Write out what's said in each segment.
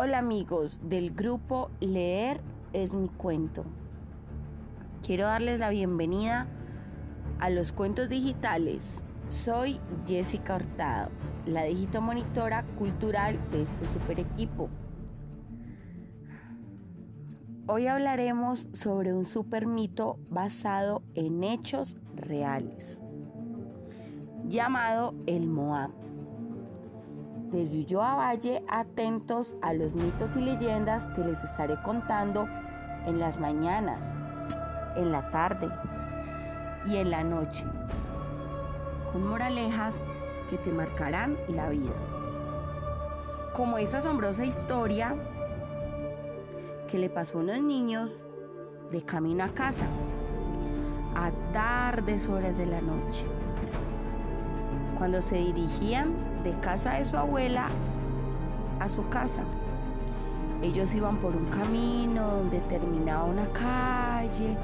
Hola amigos del grupo Leer es mi cuento. Quiero darles la bienvenida a los cuentos digitales. Soy Jessica Hurtado, la monitora cultural de este super equipo. Hoy hablaremos sobre un super mito basado en hechos reales, llamado el Moab. Desde Ulloa Valle, atentos a los mitos y leyendas que les estaré contando en las mañanas, en la tarde y en la noche, con moralejas que te marcarán la vida. Como esta asombrosa historia que le pasó a unos niños de camino a casa, a tardes horas de la noche, cuando se dirigían de casa de su abuela a su casa. Ellos iban por un camino donde terminaba una calle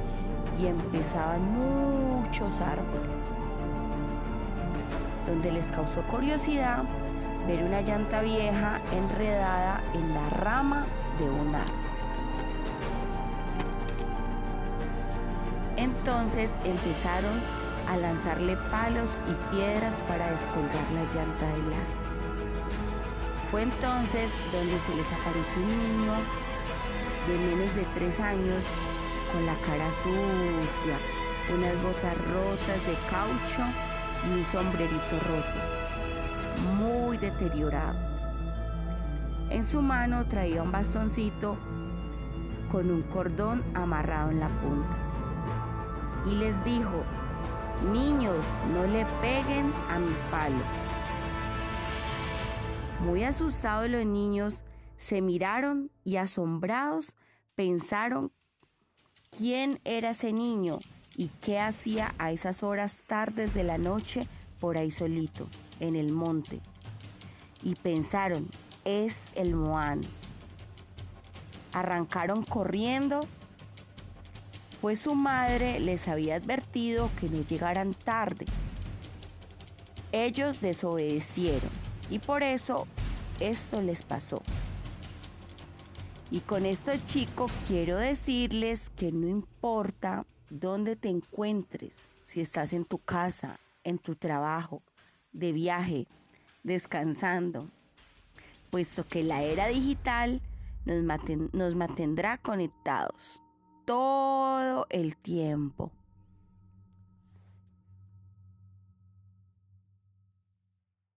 y empezaban muchos árboles, donde les causó curiosidad ver una llanta vieja enredada en la rama de un árbol. Entonces empezaron a lanzarle palos y piedras para descolgar la llanta del árbol. Fue entonces donde se les apareció un niño de menos de tres años con la cara sucia, unas botas rotas de caucho y un sombrerito roto, muy deteriorado. En su mano traía un bastoncito con un cordón amarrado en la punta. Y les dijo, Niños, no le peguen a mi palo. Muy asustados los niños se miraron y asombrados pensaron quién era ese niño y qué hacía a esas horas tardes de la noche por ahí solito, en el monte. Y pensaron, es el Moán. Arrancaron corriendo pues su madre les había advertido que no llegaran tarde. Ellos desobedecieron y por eso esto les pasó. Y con esto chicos quiero decirles que no importa dónde te encuentres, si estás en tu casa, en tu trabajo, de viaje, descansando, puesto que la era digital nos, nos mantendrá conectados todo el tiempo.